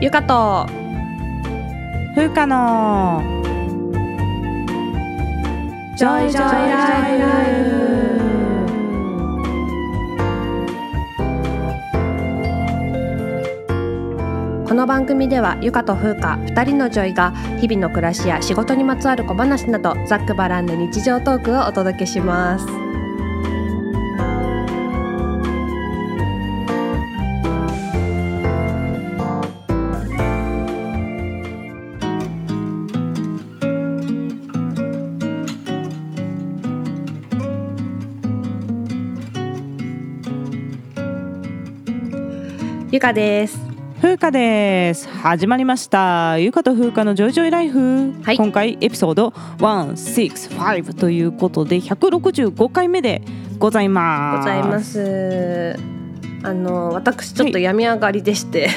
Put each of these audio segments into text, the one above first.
ゆかと。風花の。ジョイジョイライフ。この番組ではゆかと風花2人のジョイが日々の暮らしや仕事にまつわる小話などざっくばらんな日常トークをお届けしますゆかです。風花です。始まりました。ゆかと風花のジョイジョイライフ、はい。今回エピソード165ということで165回目でございます。ございます。あの私ちょっと病み上がりでして、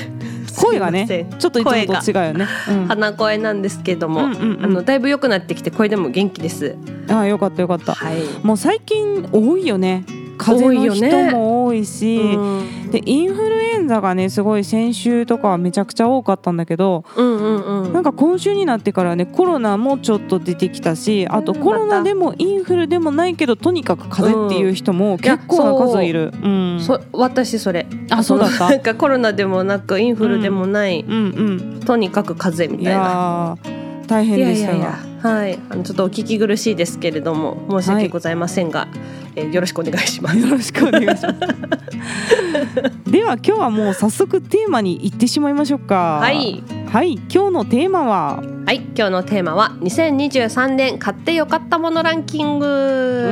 声がねすいません。ちょっといつもと違うよね、うん。鼻声なんですけども、うんうんうん。あのだいぶ良くなってきて声でも元気です。ああよかったよかった。はい。もう最近多いよね風邪の人も多いしうんでインフルエンザがねすごい先週とかはめちゃくちゃ多かったんだけどうんうんうん。なんか今週になってからねコロナもちょっと出てきたしあとうんコロナでもインフルでもないけどとにかく風邪っていう人も結構な数いる。うんそ私それ。あそうだった？なんかコロナでもなくインフルでもない、うんとにかく風邪うん。いみたいな。やー大変でしたが。はい。あのちょっとお聞き苦しいですけれども申し訳ございませんが、えーよろしくお願いします。よろしくお願いします。では今日はもう早速テーマに行ってしまいましょうか。はい。はい今日のテーマは？はい。今日のテーマは2023年買ってよかったものランキング。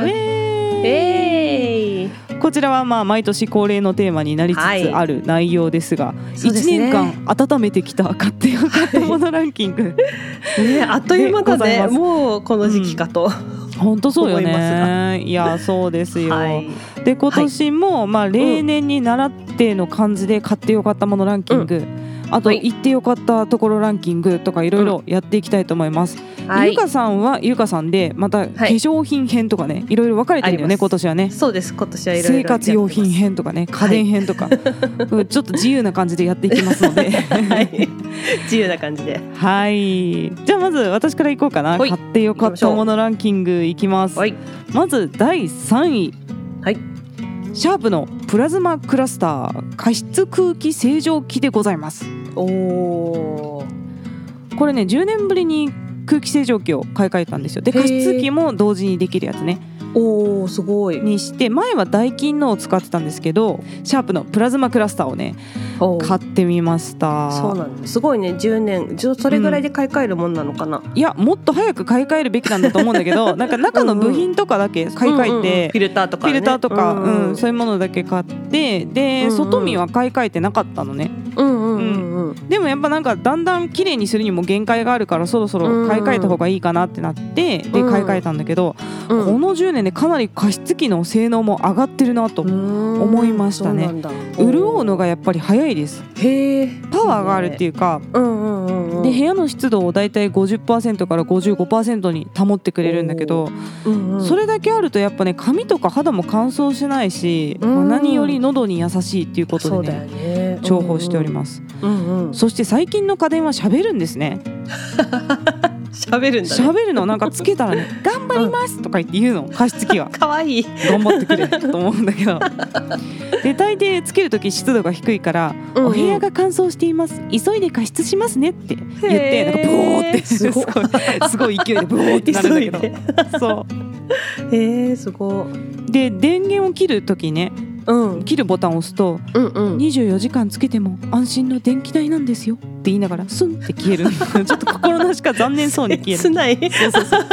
ウェーイえーい。こちらはまあ毎年恒例のテーマになりつつある内容ですが、そうですね。一年間温めてきた買ってよかったものランキング、ね、あっという間だね。もうこの時期かと。本当そうよね。いやそうですよ、はい。で今年もまあ例年に習っての感じで買ってよかったものランキング、あとはい。行ってよかったところランキングとかいろいろやっていきたいと思います、はい。ゆかさんはゆかさんでまた化粧品編とかねいろいろ分かれてるよね今年はね。そうです。今年はいろいろ生活用品編とかね家電編とか、うんちょっと自由な感じでやっていきますので。はい。自由な感じで。はい。じゃあまず私からいこうかな。はい。買ってよかったものランキングいきます。はい。まず第3位。はい。シャープのプラズマクラスター加湿空気清浄機でございますおお。これね10年ぶりに空気清浄機を買い替えたんですよで加湿器も同時にできるやつねおお、すごい。にして前はダイキンのを使ってたんですけどシャープのプラズマクラスターをね買ってみましたそうなんだ。すごいね。10年。それぐらいで買い替えるもんなのかな。いやもっと早く買い替えるべきなんだと思うんだけどなんか中の部品とかだけ買い替えて、うんうんうんフィルターとか、ね。フィルターとか、ううんんうん。そういうものだけ買ってで、うんうん外見は買い替えてなかったのねうんうんうんうん。でもやっぱなんかだんだん綺麗にするにも限界があるからそろそろ買い替えた方がいいかなってなってでうん。買い替えたんだけど、うん。この10年でかなり加湿器の性能も上がってるなと、思思いましたね。潤うのがやっぱり早いです。へえ。パワーがあるっていうかうんうんうんうん。で部屋の湿度をだいたい50%から55%に保ってくれるんだけどうんうん、それだけあるとやっぱね髪とか肌も乾燥しないし、うん。まあ何より喉に優しいっていうことでねね。重宝しております、す。うんうん。そして最近の家電は喋るんですね。喋るんだね。喋るの。なんかつけたらね「頑張ります」とか言って言うの。加湿器は。可愛いい。頑張ってくれと思うんだけど。で大抵つける時湿度が低いから「うんうん。お部屋が乾燥しています。急いで加湿しますね」って言ってなんかブオーってすごい。すごい勢いでブオーってなるんだけど。そう。へえすご。い。で電源を切る時ねうん。切るボタンを押すとうんうん。24時間つけても安心の電気代なんですよ。って言いながらスンって消える。ちょっと心なしか残念そうに消える。切ない。そうそうそう。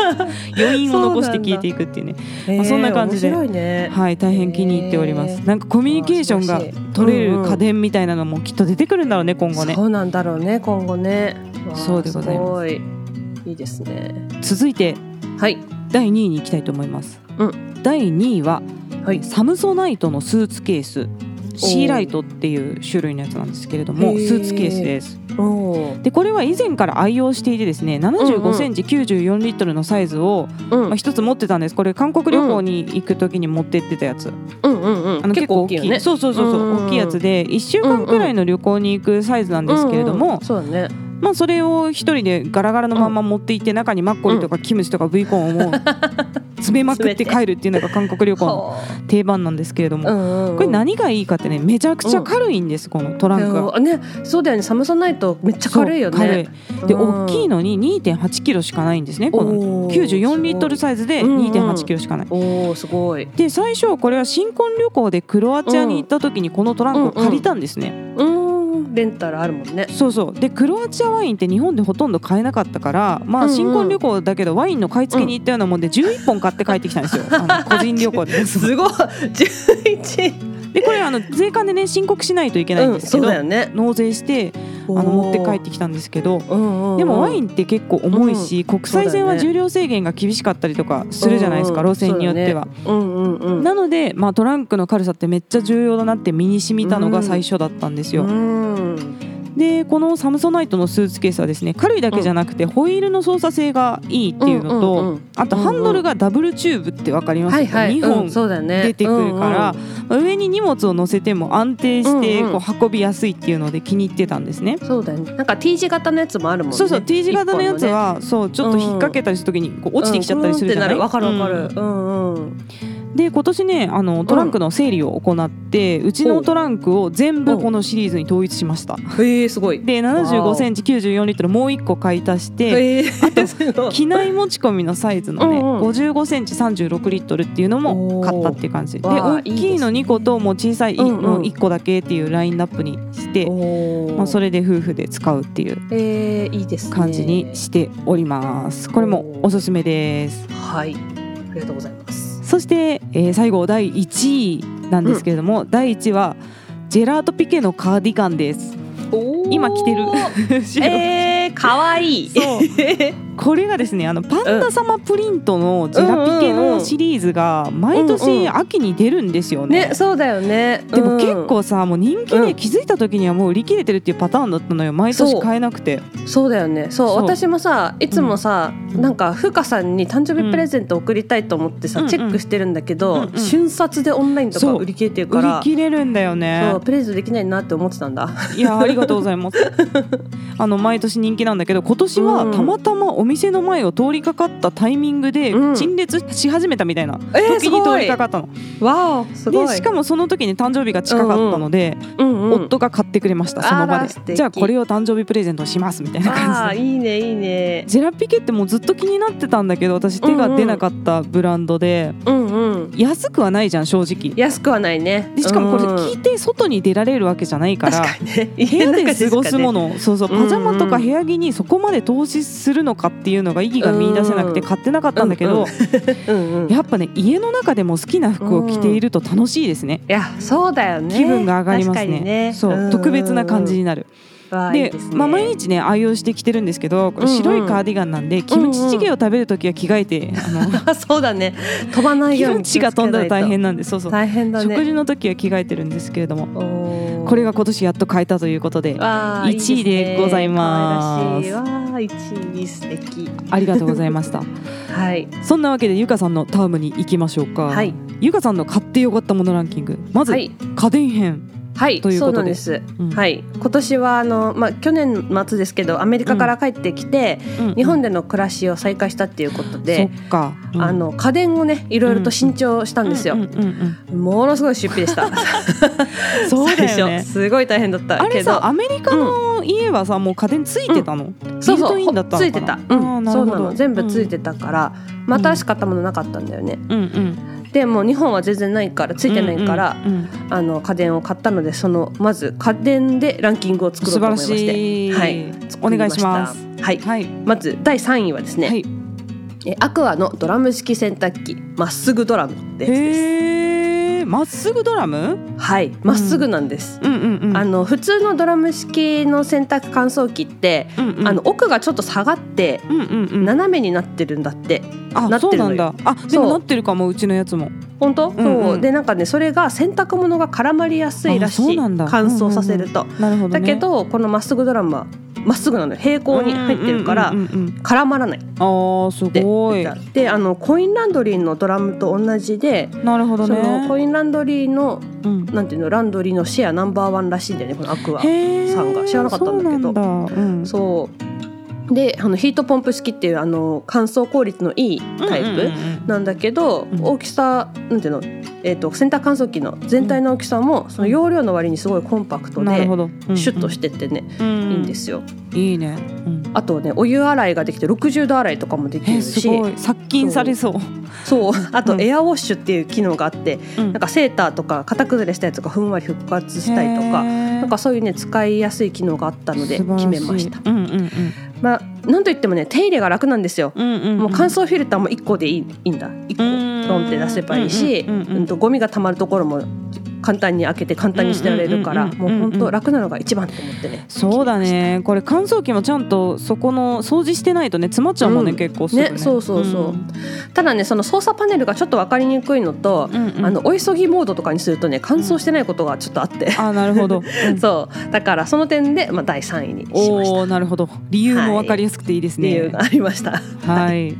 余韻を残して消えていくっていうね。へーそんな感じで。面白いね。はい大変気に入っております。へー。なんかコミュニケーションが取れる家電みたいなのもきっと出てくるんだろうね今後ね。そうなんだろうね今後ね。そうでございます。ごい。いいですね。続いてはい。第2位に行きたいと思います、うん。第2位ははい。サムソナイトのスーツケース。シーライトっていう種類のやつなんですけれどもスーツケースです。でこれは以前から愛用していてですね7 5センチ94リットルのサイズを、うん。まあ、一つ持ってたんです。これ韓国旅行に行く時に持ってってたやつ、うんうんうん。あの結構大きいよね。そうそうそうそう、大きいやつで1週間くらいの旅行に行くサイズなんですけれども、うんうん。そうだねまあそれを一人でガラガラのまま持っていって中にマッコリとかキムチとか V コーンを詰めまくって帰るっていうのが韓国旅行の は定番なんですけれども、これ何がいいかってねめちゃくちゃ軽いんですこのトランクが。うん。ねそうだよね。サムソナイトめっちゃ軽いよね。でうん。大きいのに2.8キロしかないんですねこのおー。94リットルサイズでうんうん。2.8キロしかない。おおすごい。で最初これは新婚旅行でクロアチアに行った時にこのトランクを借りたんですね。うんレンタルあるもんね。そうそう。でクロアチアワインって日本でほとんど買えなかったからまあ新婚旅行だけどワインの買い付けに行ったようなもんで11本買って帰ってきたんですよ。あの個人旅行で。すごい。11でこれあの税関でね申告しないといけないんですけうんど、そうだよね。納税してあの持って帰ってきたんですけど。でもワインンって結構重いし、国際線は重量制限が厳しかったりとかするじゃないですか、路線によっては。うんうんうん。なので、まあ、トランクの軽さってめっちゃ重要だなって身に染みたのが最初だったんですよ。うんでこのサムソナイトのスーツケースはですね軽いだけじゃなくてホイールの操作性がいいっていうのと、あとハンドルがダブルチューブって分かります？か、はいはい。2うん本出てくるから、上に荷物を乗せても安定してこう運びやすいっていうので気に入ってたんですね。そうだよね。なんか T 字型のやつもあるもんね。そうそう T 字型のやつは、そうちょっと引っ掛けたりするときにこう落ちてきちゃったりするじゃない、わかるわかる。うん。うんうんで今年ねあのトランクの整理を行って、うちのトランクを全部このシリーズに統一しました。へえすごい。で75センチ94リットルもう1個買い足して、へえ。すごい機内持ち込みのサイズのね、うんうん。55センチ36リットルっていうのも買ったっていう感じ。で大きいの2個ともう小さいうんうん。の1個だけっていうラインナップにして、おまあ、それれで夫婦で使うっていう感じにしております。これもおすすめです。はい。ありがとうございますそして、えー最後第1位なんですけれども、第1位はジェラートピケのカーディガンです。今着てる。白えー、かわいい。そう。これがですねあのパンダ様プリントのジェラピケのシリーズが毎うん年うん。秋に出るんですよね。ねそうだよね。でもうん。結構さもう人気うん。で気づいた時にはもう売り切れてるっていうパターンだったのよ毎年買えなくて。そうだよね。そう私もさいつもさ、うん。なんかふかさんに誕生日プレゼント送りたいと思ってさ、うん。うんチェックしてるんだけど、うんうん瞬殺でオンラインとか売り切れてるか売りら切れるんだよね。そうプレゼントできないなって思ってたんだ。いやありがとうございます。あの毎年人気なんだけど今年はうん。たまたまお店の前を通りかかったタイミングでうん。陳列し始めたみたいな。えー、時に通りかかったの、わおすごい。でしかもその時に誕生日が近かったので、うんうん。夫が買ってくれましたその場で。じゃあこれを誕生日プレゼントしますみたいなあ感じで。ーいいねいいね。ジェラピケってもうずっと気になってたんだけど私手が出なかったブランドで、うんうん。安くはないじゃん正直。安くはないね。でしかもこれうん聞いて外に出られるわけじゃないから。確かにね。部屋で過ごすもの。の、そうそう。パジャマとか部屋着にそこまで投資するのかっていうのが意義が見出せなくてうん。買ってなかったんだけど、うんうん。いやっぱね家の中でも好きな服を着ていると楽しいですね、やそうだよね。気分が上がりますね。にね。そう、特別な感じになる。でわあいいでまあ、毎日ね愛用して着てるんですけどこれうんうん。白いカーディガンなんで、キムチチゲを食べるときは着替えて、あのあ そうだね。飛ばないキようにムチが飛んだら大変なんでそうそう、大変だね。食事の時は着替えてるんですけれどもこれが今年やっと買えたということでわあ1位でございます。いいね可愛らしい。わあ1位素敵ありがとうございました。はい。そんなわけでゆかさんのタームに行きましょうか、はい。ゆかさんの買ってよかったものランキング。まず、はい。家電編、はいということでそうなんです、うん。はい。今年はあのまあ去年末ですけどアメリカから帰ってきて、うん日本での暮らしを再開したっていうことで、うん。あの家電をねいろいろと新調したんですよ、ものすごい出費でした。そうだよ最ね初すごい大変だったあれけどさアメリカの家はさ、もう家電ついてたの、そうそうついてた、うん、そうなの。全部ついてたから、まあ新しかったものなかったんだよね。うんうんでもう日本は全然ないからついてないから、うんうんうんあの家電を買ったのでそのまず家電でランキングを作ろうと思いまして。はい。お願いします。はい。はい。まず第3位はですね、はい。えアクアのドラム式洗濯機。まっすぐドラムってやつです。へえまっすぐドラム？はいまっすぐなんです、うん。うんうんあの普通のドラム式の洗濯乾燥機って、うんうん。あの奥がちょっと下がってうんうんうん。斜めになってるんだって。あなってるのよ。そうなんだ。あでもなってるかもうちのやつも本当、うんそう。うんでなんかねそれが洗濯物が絡まりやすいらしい。乾燥させると、なるほど、ね、だけどこのまっすぐドラムはまっすぐなのよ。平行に入ってるからうんうん。うんうん絡まらない。あーすでごい。であのコインランドリーのドラムと同じで、なるほどそのねコインランドリーのうん。なんていうのランドリーのシェアナンバーワンらしいんだよねこのアクアさんが。知らなかったんだけど。そうであのヒートポンプ式っていうあの乾燥効率のいいタイプ、なんだけど、うん。大きさなんていうの、えー、と洗濯乾燥機の全体の大きさも、その容量の割にすごいコンパクトで、シュッとしててね、いいんですよいいね、うん、あとねお湯洗いができて60度洗いとかもできえるし殺菌されそう。そう。あとうん。エアウォッシュっていう機能があって、うん。なんかセーターとか型崩れしたやつがふんわり復活したりとかななんかそういうね使いやすい機能があったので決めました。うんうんうん。まあなんといってもね手入れが楽なんですよ。うんうんうん、もう乾燥フィルターも1個でいいいいんだ。1個ロンって出せばいいし、うんうんうんうん。うんとゴミが溜まるところも簡単に開けて簡単に捨てられるからうんうんうんうんもう本当楽なのが一番と思ってね。そうだね。これ乾燥機もちゃんとそこの掃除してないとね詰まっちゃうもんね、うん。結構すぐね。ねそうそうそう。ただねその操作パネルがちょっと分かりにくいのと、うんうんあのお急ぎモードとかにするとね乾燥してないことがちょっとあって、あなるほど、うん。そう。だからその点で、まあ、第3位に。しましたおおなるほど。理由も分かりやすくていいですね、理由がありました、はい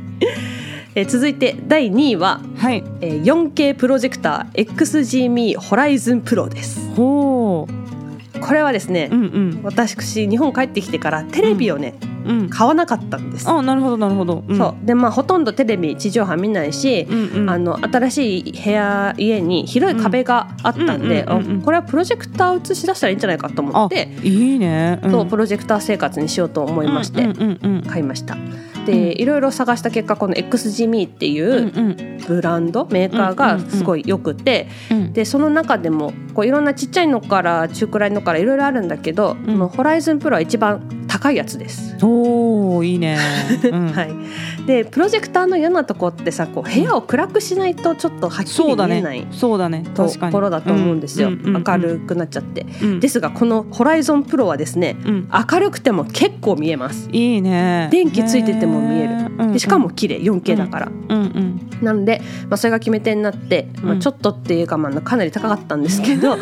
えー続いて第2位は、はい。えー 4K プロジェクター XGME ホライズンプロです。ほう。これはですね、うんうん。私日本帰ってきてからテレビをね、うん。買わなかったんです、あなるほどなるほど、うん、そう。でまあほとんどテレビ地上波見ないし、うんうん、あの新しい部屋家に広い壁があったんで、これはプロジェクター映し出したらいいんじゃないかと思って、いいね、うん、そうプロジェクター生活にしようと思いましてうんうんうん。買いました。うんでいろいろ探した結果この XGME っていうブランドメーカーがすごいよくてうん。でその中でもこういろんなちっちゃいのから中くらいのからいろいろあるんだけど、このホライズンプロは一番高いやつです。おおいいね、うん、はい、でプロジェクターの嫌なとこってさこう部屋を暗くしないとちょっとはっきり見えないね。そうだね。ところだと思うんですよ、明るくなっちゃって。うん。ですがこのホライゾンプロはですねうん。明るくても結構見えます。いいね。電気ついてても見える。でしかも綺麗。4K だから、うんうんなので、まあ、それが決め手になって、まあ、うんちょっとっていうか、まあ、かなり高かったんですけど、あ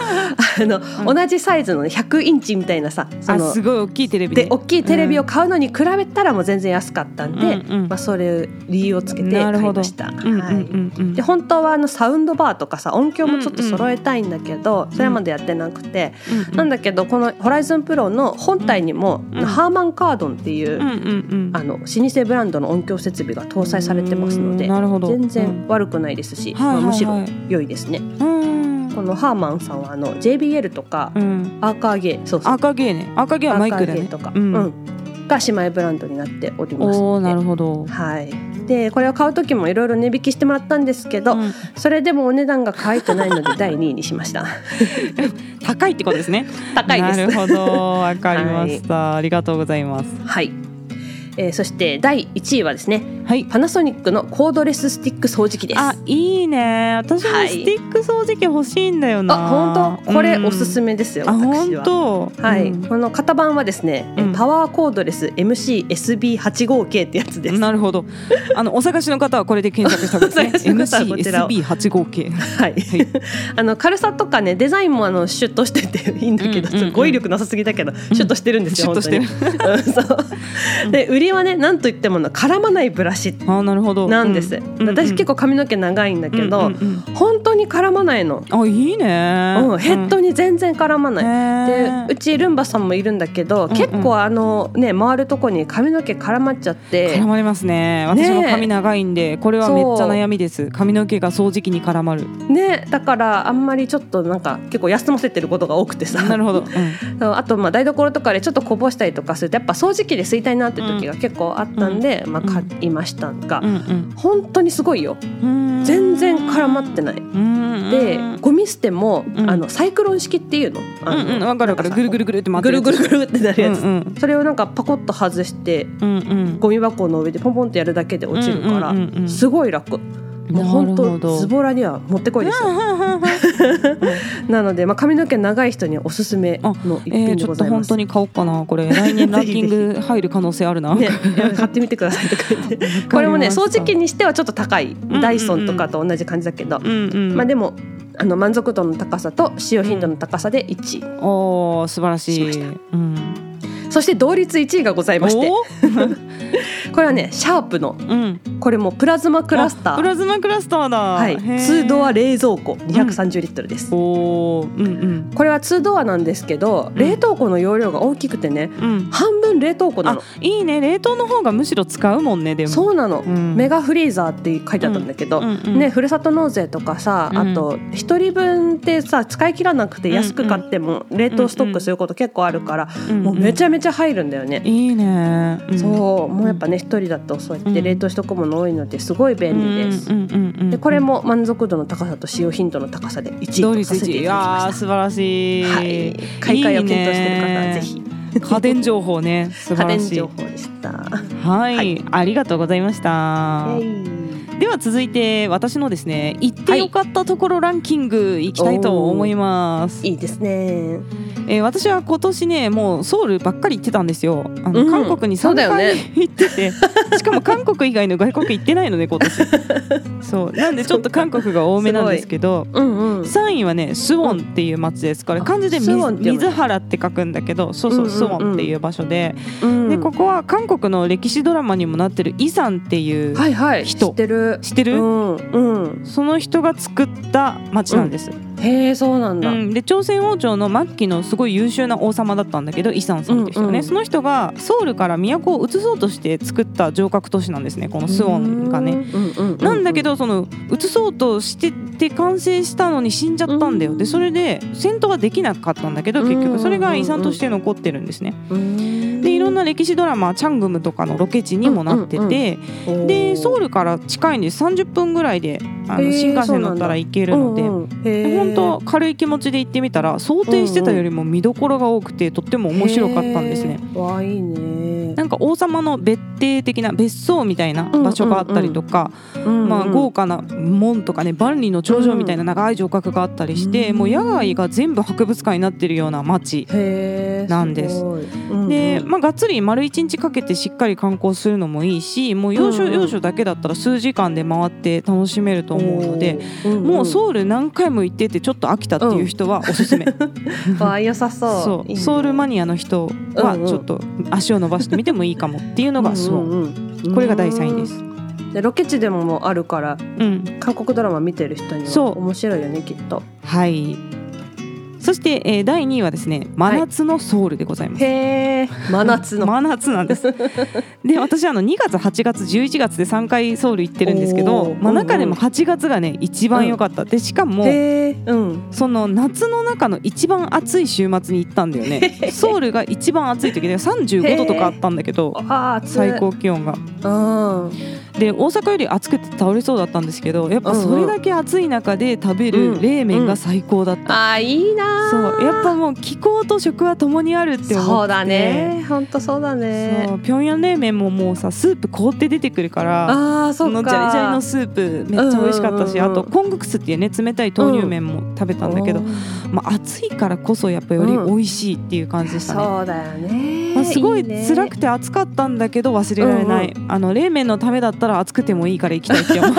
の同じサイズのね100インチみたいなさそあのすごい大きいテレビで大きいテレビを買うのに比べたらもう全然安かったんで、うんうんまあ、それ理由をつけて買いました。うんうんはい。うんうんで本当はあのサウンドバーとかさ音響もちょっと揃えたいんだけど、それはまだやってなくて、うんうん。なんだけどこのホライズンプロの本体にも、うんハーマンカードンっていう、うんうんうん。あの老舗ブランドの音響設備が搭載されてますので全然悪くないですし、はいはいはい。まあ、むしろ良いですね。うんこのハーマンさんはあの JBL とか、うん。アーカーゲーそうそう。赤ゲーね。赤ゲーはマイクだね。とか、ううん。んが姉妹ブランドになっておりますおおなるほど。はい、でこれを買う時もいろいろ値引きしてもらったんですけど、うん。それでもお値段が可愛くないので 第2位にしました。高いってことですね。高いです。なるほど。わかりました、ありがとうございます。はい、えーそして第1位はですねはい。パナソニックのコードレススティック掃除機です。あいいね。私もはい。スティック掃除機欲しいんだよな、あ本当？これおすすめめですよ、あ私は。本当？はい、うん。この型番はですね、えうん。パワーコードレス MCSB85K ってやつです。なるほど。あのお探しの方はこれで検索した方がいいですね。お探しの方は。こちらを MCSB85K。はい、はい。あの軽さとかねデザインもあのシュッとしてていいんだけど、うんうんうん。語彙力なさすぎだけど、シュッとしてるんですよ、シュッとしてる。本当に。うん。そう。で売りはねなんといってもの絡まないブラシあなるほど。なんです、うん。私結構髪の毛長いんだけど、本当に絡まないの、うんあいいね。うん、ヘッドに全然絡まない、でうちルンバさんもいるんだけど、結構あのね回るとこに髪の毛絡まっちゃって。絡まりますね。私も髪長いんで、これはめっちゃ悩みです。髪の毛が掃除機に絡まる。ねだからあんまりちょっとなんか結構休ませてることが多くてさ。なるほど。うん。あとまあ台所とかでちょっとこぼしたりとかするとやっぱ掃除機で吸いたいなって時が結構あったんで、まあ、買いましたが、うん本当にすごいようん。全然絡まってない。うん。でゴミ捨ても、うんあのサイクロン式っていうの？あのうんうんわかる。ぐるぐるぐるって回ってぐるぐるぐるってなるやつ、うんうんそれをなんかパコッと外してうんうん。ゴミ箱の上でポンポンってやるだけで落ちるから、すごい楽。もう本当ズボラにはもってこいですよ。なので、まあ、髪の毛長い人におすすめの一えー、品でございます。本当に買おうかなこれ。来年ランキング入る可能性あるな、ね、買ってみてくださいとか言って。これもね掃除機にしてはちょっと高いうんダイソンとかと同じ感じだけど、うんうんまあでもあの満足度の高さと使用頻度の高さで1位、おー素晴らしい。しうん、そして同率1位がございまして。お これはねシャープの。ーうん。これもプラズマクラスター。あプラズマクラスターだ。はい。へー。2ドア冷蔵庫。230リットルです、おー。うんこれは2ドアなんですけど冷凍庫の容量が大きくてねうんう冷凍庫なあの。いいね冷凍の方がむしろ使うもんねでも。そうなの、うん。メガフリーザーって書いてあったんだけど、うんうんね、ふるさと納税とかさ、うん。あと一人分ってさ使い切らなくて安く買っても冷凍ストックすること結構あるから、うんもうめちゃめちゃ入るんだよね。いいね、ん。そうもうやっぱね一人だとそうやって冷凍しとくもの多いのですごい便利です。うんうんうんうんでこれも満足度の高さと使用頻度の高さで1位1とさせていただきまし素晴らしい、た。はい、買い替えを検討している方はぜひ家電情報ね。素家晴らしい。電情報でした。はい、はい。ありがとうございました、では続いて私のですね行ってよかったところランキングいきたいと思います、い。いですね。えー私は今年ねもうソウルばっかり行ってたんですよ。あの、うん。韓国に3そうだよ回ね。行ってて、しかも韓国以外の外国行ってないのね今年。そう。なんでちょっと韓国が多めなんですけど。うんうん。3位はねスウォンっていう町です。これ漢字で水原って書くんだけど。そうそううんうん。うんスウォンっていう場所でうん。でここは韓国の歴史ドラマにもなってるイさんっていうはいはい。人。知ってる。知ってる、うん。うん。その人が作った町なんです、へえそうなんだ。うん、で朝鮮王朝の末期のすごい優秀な王様だったんだけどイさんさんって人がね、うんうんその人がソウルから都を移そうとして作った城郭都市なんですねこのスウォンがね。うん。うんうん。なんだけどその移そうとしてて完成したのに死んじゃったんだよ、うん。でそれで戦闘はできなかったんだけど結局それが遺産として残ってるんですね。うん、でいろんな歴史ドラマ「チャングム」とかのロケ地にもなってて、でソウルから近いんです。30分ぐらいであの新幹線乗ったら行けるので。本当軽い気持ちで行ってみたら想定してたよりも見どころが多くてとっても面白かったんですね。。わあいいね。なんか王様の別邸的な別荘みたいな場所があったりとか、まあ、豪華な門とかね万里の長城みたいな長い城郭があったりして、うんもう野外が全部博物館になってるような街なんです。で、まあ、がっつり丸一日かけてしっかり観光するのもいいしもう要所うんうん。要所だけだったら数時間で回って楽しめると思うので、おー、もうソウル何回も行っててちょっと飽きたっていう人はおすすめ、うん、良さそう。ね。ソウルマニアの人はうんうん。ちょっと足を伸ばしてみてもいいかもっていうのがスウォン、うんうん。う。ん。これが第3位です。でロケ地でももうあるからうん。韓国ドラマ見てる人にそう。は面白いよねきっと。はいそして、えー第2位はですね真夏のソウルでございます、へえ真夏の。真夏なんです。で私あの2月8月11月で3回ソウル行ってるんですけどまあ、うんうん。中でも8月がね一番良かった、でしかもうん。その夏の中の一番暑い週末に行ったんだよね。ソウルが一番暑い時で35度とかあったんだけど。最高気温が。うん。で大阪より暑くて倒れそうだったんですけどやっぱそれだけ暑い中で食べうん。る冷麺が最高だった、ああいいなー。そうやっぱもう気候と食は共にあるって思って。そうだね。本当そうだそね。う平壌冷麺ももうさスープ凍って出てくるからああそのジャリジャリのスープめっちゃ美味しかったし、うんうんうん。うんあとコングクスっていうね冷たい豆乳麺も食べたんだけど、まあ、暑いからこそやっぱより美味しいっていう感じでしたね。そうだよね。まあ、すごいね。辛くて暑かったんだけど忘れられない、あの冷麺のためだったら暑くてもいいから行きたいって思う。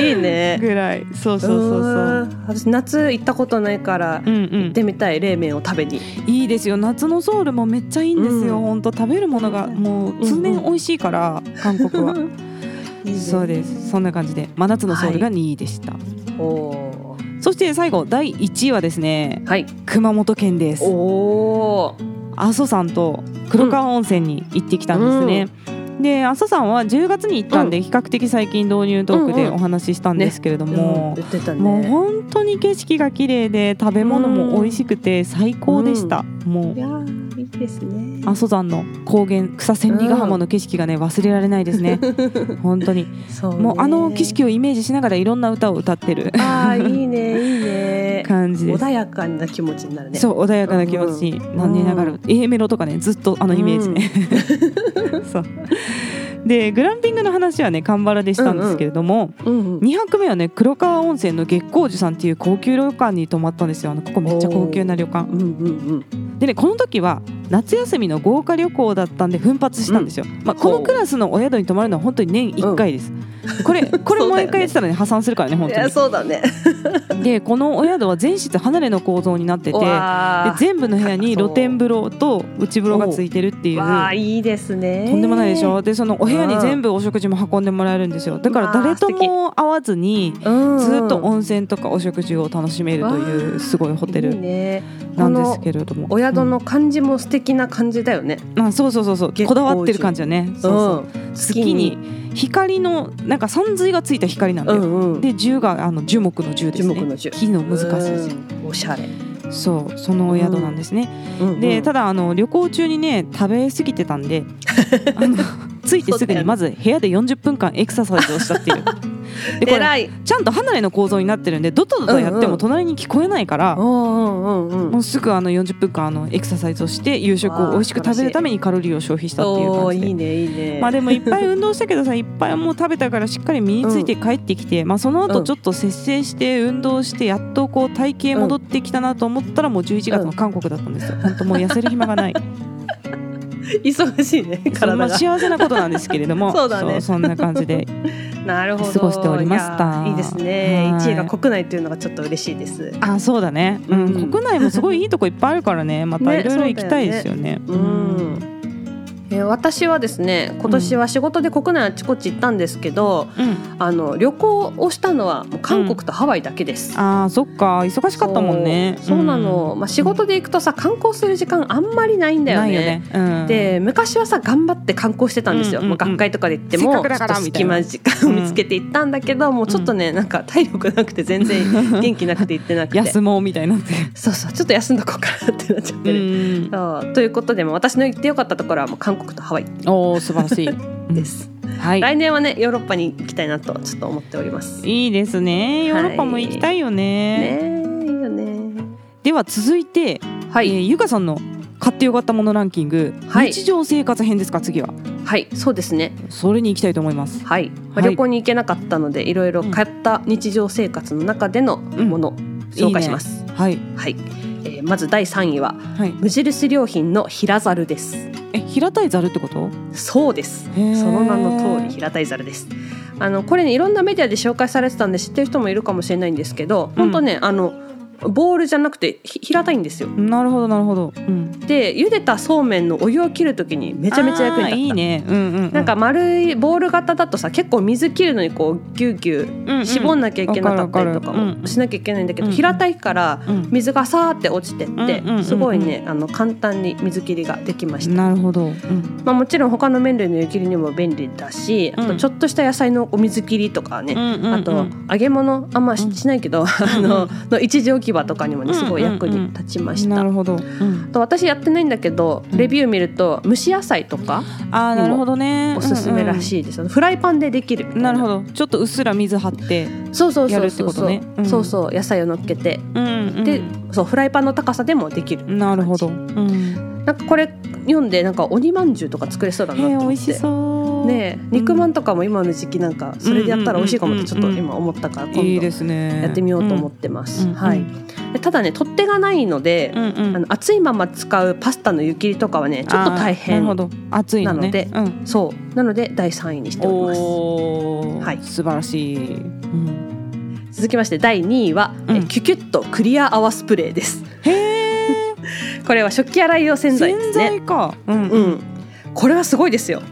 いいね。ぐらい。そうそうそうそう。うん。私夏行ったことないからうんうん。行ってみたい冷麺を食べに。いいですよ。夏のソウルもめっちゃいいんですよ、うん。ほんと食べるものがもう通年美味しいから、韓国は。いいね。そうです。そんな感じで。真夏のソウルが2位でした、おそして最後第1位はですねーはい。熊本県です。おお。阿蘇山と黒川温泉に行ってきたんですね、で阿蘇山は10月に行ったんで、比較的最近導入トークでお話ししたんですけれども。もう本当に景色が綺麗で食べ物も美味しくて最高でした、もいういいですね。阿蘇山の高原草千里ヶ浜の景色がね忘れられないですね。本当に。そうね。もうあの景色をイメージしながらいろんな歌を歌ってる。ああいいねいいね。感じです。穏やかな気持ちになるね。そう穏やかな気持ちになりながら、うん。A メロとかねずっとあのイメージね、そう。っでグランピングの話はね蒲原でしたんですけれども、うんうん。2泊目はね黒川温泉の月光寺さんっていう高級旅館に泊まったんですよ。あのここめっちゃ高級な旅館。うんうんでねこの時は夏休みの豪華旅行だったんで奮発したんですよ、まあ、このクラスのお宿に泊まるのは本当に年1回です、これ これそうだよねもう一回言ってたらね破産するからね本当そうだね。に でこのお宿は全室離れの構造になっててで全部の部屋に露天風呂と内風呂がついてるっていう。いいですね。とんでもないでしょ。でそのお部屋に全部お食事も運んでもらえるんですよ。だから誰とも会わずにうんずっと温泉とかお食事を楽しめるというすごいホテルね。なんですけれども。お宿の感じも素敵な感じだよね、うんあそうそうそうそう。こだわってる感じだね。そうそう。うん。月に光のなんか三髄がついた光なんだよ、うんうん。で樹があの樹木の樹ですね。樹木の樹木の難しいおしゃれ、そう。そのお宿なんですね、うん。うんでただあの旅行中にね食べ過ぎてたんで あの着いてすぐにまず部屋で40分間エクササイズをしたっていうでこれちゃんと離れの構造になってるんでドトドトやっても隣に聞こえないから、もうすぐあの40分間あのエクササイズをして夕食を美味しく食べるためにカロリーを消費したっていう感じで。いいねいいね。まあでもいっぱい運動したけどさい。っぱいもう食べたからしっかり身について帰ってきて、まあその後ちょっと節制して運動してやっとこう体型戻ってきたなと思ったらもう11月の韓国だったんですよ。本当もう痩せる暇がない。忙しいね体が。幸せなことなんですけれども、そうだね。そんな感じで。なるほど。過ごしておりました。いやいいですね。はい。1位が国内というのがちょっと嬉しいです。あ、そうだね。うん、うん。国内もすごいいいとこいっぱいあるからね、またねいろいろ行きたいですよね。うんえー私はですね今年は仕事で国内あちこち行ったんですけど、うん。あの旅行をしたのは韓国とハワイだけです、あー、そっか、忙しかったもんね。そう。なの、まあ、仕事で行くとさ観光する時間あんまりないんだよね。ね。うん、で昔はさ頑張って観光してたんですよ、学会とかで行っても隙間時間を見つけて行ったんだけど、もうちょっとねなんか体力なくて全然 元気なくて行ってなくて。休もうみたいになって。そうそう。ちょっと休んどこうかなってなっちゃってうる、ん。そう。ということでも私の行ってよかったところはもう韓国とハワイ。おお、素晴らしい。う んです、はい。来年はねヨーロッパに行きたいなとちょっと思っております。いいですね。ヨーロッパも行きたいよね。ねえいいよね。では続いて、はい、えーゆかさんの買ってよかったものランキング、はい。日常生活編ですか次は。はいそうですね。それに行きたいと思います。はい、まあはい。旅行に行けなかったのでいろいろ買った日常生活の中でのもの、紹介します。はい。はい、えーまず第3位ははい。無印良品の平猿です。え平たいざるってこと？そうです。その名の通り平たい猿です。あのこれねいろんなメディアで紹介されてたんで知ってる人もいるかもしれないんですけど本当ね、あのボールじゃなくてひ平たいんですよ。なるほどなるほど。うん。で茹でたそうめんのお湯を切るときにめちゃめちゃ役に立った。いいね。うんうん、うん。なんか丸いボール型だとさ結構水切るのにこうギューギュー絞んなきゃいけなかったりとかもしなきゃいけないんだけど、うん。平たいからうん。水がさーって落ちてって、すごいねあの簡単に水切りができました。なるほど。うん。まあ、もちろん他の麺類の湯切りにも便利だし、あうん。とちょっとした野菜のお水切りとかね、あと揚げ物あんまし,、うんないけど、あのの一時置き場とかにもねすごい役に立ちました。なるほど。と私やってないんだけどレビュー見ると蒸し野菜とかあーなるほどね。おすすめらい。しいです、フライパンでできるななるほど。ちょっとうっすら水張って。そうそうやるってそうそうそう、ことねうんそうそう野菜を乗っけて。で、そうフライパンの高さでもできるなるほど。うん。なんかこれ読んでなんか鬼まんじゅうとか作れそうだなと思って美味しそう。ねえ肉まんとかも今の時期なんかそれでやったら美味しいかもってちょっと今思ったから今度すね。やってみようと思ってます、うんはいでただね取っ手がないので、うんうん。あの熱いまま使うパスタの湯切りとかはねちょっと大変ほど。熱いのね。なのでうん。そうなので第3位にしておりますはい素晴らしい。うん。続きまして第2位は、えうんキュキュッとクリア泡スプレーですへえ。これは食器洗い用洗剤ですね。洗剤か。うん。うんこれはすごいですよ。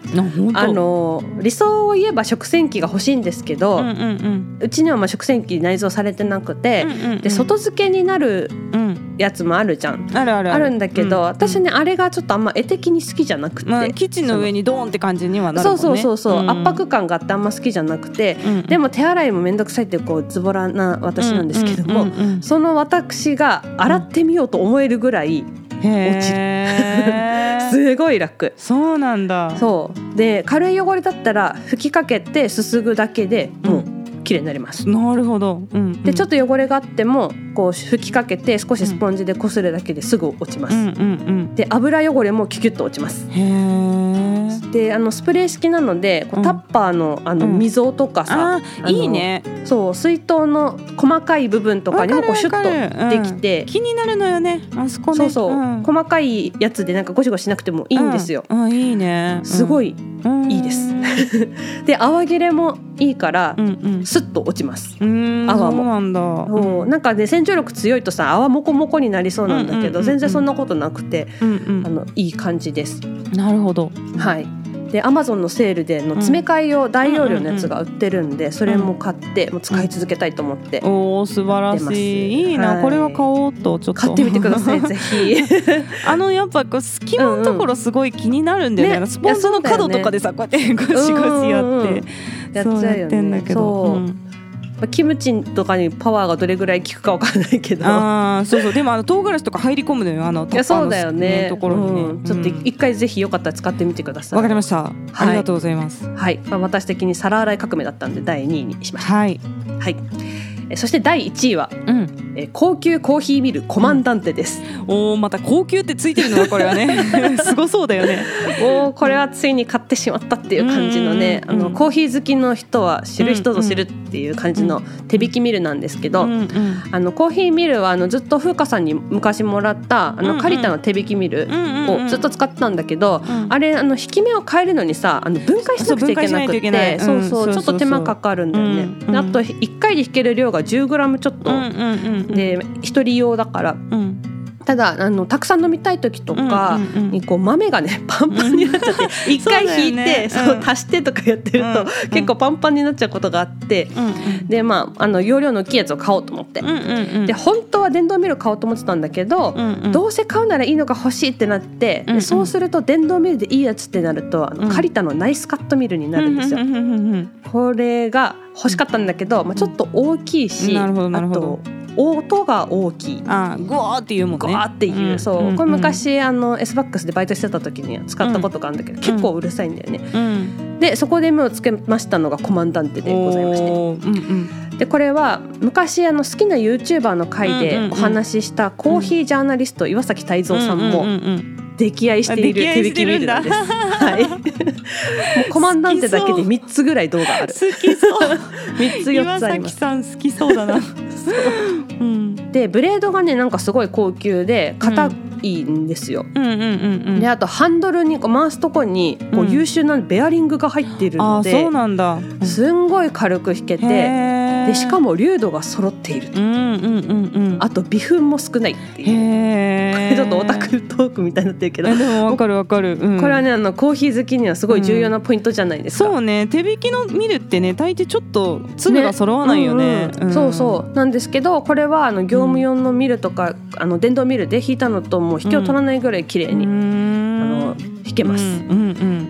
あの理想を言えば食洗機が欲しいんですけど、ううんうん。ちにはまあ食洗機内蔵されてなくてうん。、うんうん。うんで外付けになるうん。やつもあるじゃん。あるあるある。んだけど、うん。私ねあれがちょっとあんま絵的に好きじゃなくて、まあキッチンの上にドーンって感じにはなるそもんね。うそうそうそう、ん。圧迫感があってあんま好きじゃなくて、うん。でも手洗いも面倒くさいってこうズボラな私なんですけども、うんうんうんうん。その私が洗ってみようと思えるぐらいへー すごい楽。そうなんだ。そうで軽い汚れだったら拭きかけてすすぐだけでもう綺麗になります。なるほど。うんでちょっとと汚れがあってもこう拭きかけて少しスポンジでこするだけですぐ落ちます。うんうんうん。で油汚れもキュキュッと落ちます。へえ。であのスプレー式なのでタッパーのあのうん。溝とかさ、いいね。そう水筒の細かい部分とかにもこうシュッとできて、気になるのよねあそこね。そうそう、ん。細かいやつでなんかゴシゴシしなくてもいいんですよ。ういいね。すごいいいいです。で泡切れもいいから、うんうん。スッと落ちます。うん泡も。そうなんだ。なんかね洗浄力強いとさ泡もこもこになりそうなんだけど、全然そんなことなくてうんあのいい感じです。うんなるほどはい。でアマゾンのセールでの詰め替え用大容量のやつが売ってるんでそれも買ってもう使い続けたいと思っておお素晴らしい。いいな、はいこれは買おうとちょっと。買ってみてください ぜひ。あのやっぱこう隙間のところすごい気になるんだよね,、ねスポンジの角とかでさ、こうやってゴシゴシやって、うんうんうん。やっちゃうよね。そうまあキムチとかにパワーがどれぐらい効くかわかんないけど。ああそうそう。でもあの唐辛子とか入り込むのよ。あのいやそうだよね。ところにね、うん。ちょっとうん。一回ぜひよかったら使ってみてください。わかりました、ありがとうございます。はい、まあ、私的に皿洗い革命だったんで第2位にしました。はい。はい。えそして第1位はうん。え高級コーヒーミルコマンダンテです。おおまた高級ってついてるのはこれはね。すごそうだよね。おおこれはついに買ってしまったっていう感じのね、うんうんうんあのコーヒー好きの人は知る人ぞ知るっていう感じの手引きミルなんですけど、うんうん。あのコーヒーミルはあのずっと風花さんに昔もらったあうんうん。のカリタの手引きミルをずっと使ってたんだけど、うん。あれあの引き目を変えるのにさあの分解しなくちゃいけなくていそううんそうちょっと手間かかるんだよね。うんであと1回で引ける量が 10g ちょっと、うんうんうんうん。で一人用だから。うんただあのたくさん飲みたい時とかにこう豆がね パンパンになっちゃって一回引いてそうだよね。そう足してとかやってるとうん。結構パンパンになっちゃうことがあってうんでまああの容量の大きいやつを買おうと思って。で本当は電動ミル買おうと思ってたんだけどどうせ買うならいいのが欲しいってなってそうすると電動ミルでいいやつってなるとあのうん。カリタのナイスカットミルになるんですよ。これが欲しかったんだけど、まあ、ちょっと大きいし、あと音が大きい。あーグワーって言うもんね。ゴワーっていう、んそう、ん。これ昔あの S バックスでバイトしてた時に使ったことがあるんだけど、結構うるさいんだよね。うん。でそこで目をつけましたのがコマンダンテでございまして。おーうんうん。でこれは昔あの好きな YouTuber の回でお話ししたコーヒージャーナリスト岩崎泰造さんもうんうんうん溺愛している手引きミルなんです。はい。もうコマンダンテだけで三つぐらい動画ある。好きそう。三つ四岩つあります。崎さん好きそうだな。う。ん。でブレードがねなんかすごい高級で硬いんですよ。うん。うんうんうんであとハンドルにこう回すとこにこううん。優秀なベアリングが入っているので、そうなんだ。すんごい軽く引けてででしかも粒度が揃っている。うんうんうんうんあと微粉も少ないっていう。これちょっとオタクトークみたいになってるけど、えでもわかるわかる、うんこれはねあのコーヒー好きにはすごい重要なポイントじゃないですか。そうね手引きの見るってね大抵ちょっと粒が揃わないよねうんうんそうそうなんですけどこれはあの業務用のミルとか、あの電動ミルで引いたのともう引きを取らないぐらい綺麗に、うあんの引けます。うんうん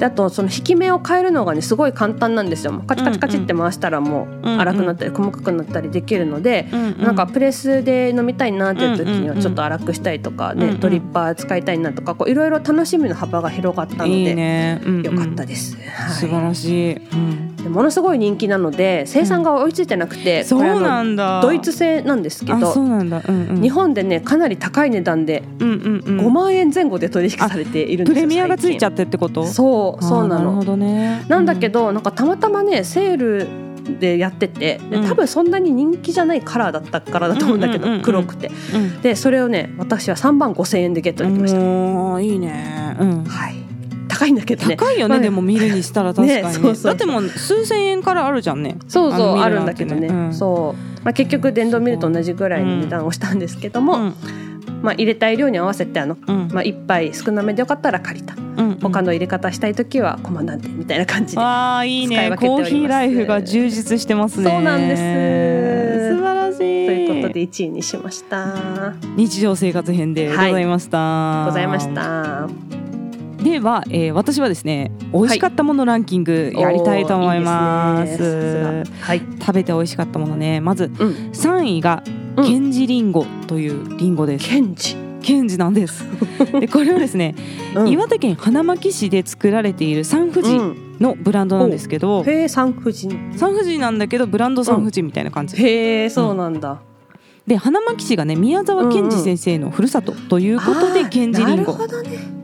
であとその引き目を変えるのがねすごい簡単なんですよ。カチカチカチって回したらもう粗くなったり細かくなったりできるので。うんうん。なんかプレスで飲みたいなっていう時にはちょっと粗くしたいとかね、うんうん。ドリッパー使いたいなとかこういろいろ楽しみの幅が広がったのでいいね、うんうん。よかったです。はい。素晴らしい、うん。でものすごい人気なので生産が追いついてなくて、そうこれあのなんだドイツ製なんですけどうなんだ、うんうん、日本でねかなり高い値段でうんうんうん。5万円前後で取引されているんですよプレミアがついちゃっってってこと？そうそうなあーなるほのどね。なんだけどなんかたまたまねセールでやっててでうん。多分そんなに人気じゃないカラーだったからだと思うんだけどうんうんうんうん。黒くて。うん。でそれをね私は3万5千円でゲットできました、いいね、うん、はい高いんだけどね。高いよね、まあでも見るにしたら確かに、ねそうそうだってもう数千円からあるじゃんね。そうそうあるんだけどね、うん。そう、まあ、結局電動ミルと同じぐらいの値段をしたんですけども、うん。まあ、入れたい量に合わせてあの、うん。まあ、1杯少なめでよかったら借りた。うん他の入れ方したい時はコマンダンテみたいな感じで、ああいいね。使い分けております。コーヒーライフが充実してますね。そうなんです。素晴らしい。ということで1位にしました。日常生活編でございました、ございました。では、えー、私はですね美味しかったものランキングやりたいと思います,、おーいいですは。い。食べて美味しかったものね。まずうん。3位がうん。ケンジリンゴというリンゴです、ケンジ。ケンジなんです。でこれはですね、うん。岩手県花巻市で作られている三富士うん。のブランドなんですけど、へえ、産婦人。三富士なんだけどブランド三富士みたいな感じ、へえ、そうなんだ。で花巻市がね宮沢賢治先生のふるさとということで、賢治りんご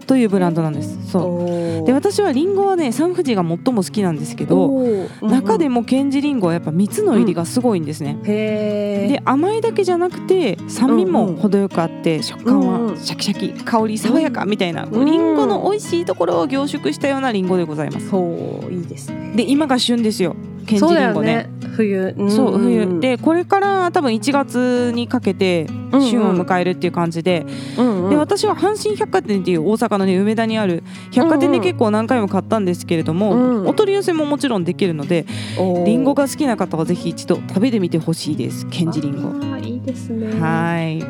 というブランドなんです。そう。で私はりんごはね三富士が最も好きなんですけどおー。うんうん。中でも賢治りんごはやっぱ蜜の入りがすごいんですね、へえで甘いだけじゃなくて酸味も程よくあって食感うんうん。はシャキシャキ香り爽やかみたいなうんりんごの美味しいところを凝縮したようなりんごでございます。そういいですね。で今が旬ですよ賢そうだよ治りんごねね。冬。んそう冬ん。でこれから多分1月にかけて旬を迎えるっていう感じで,、うんうん。で私は阪神百貨店っていう大阪のね梅田にある百貨店で結構何回も買ったんですけれども、うんお取り寄せももちろんできるのでおー。りんごが好きな方はぜひ一度食べてみてほしいです賢治りんご。あーいいですね。はい。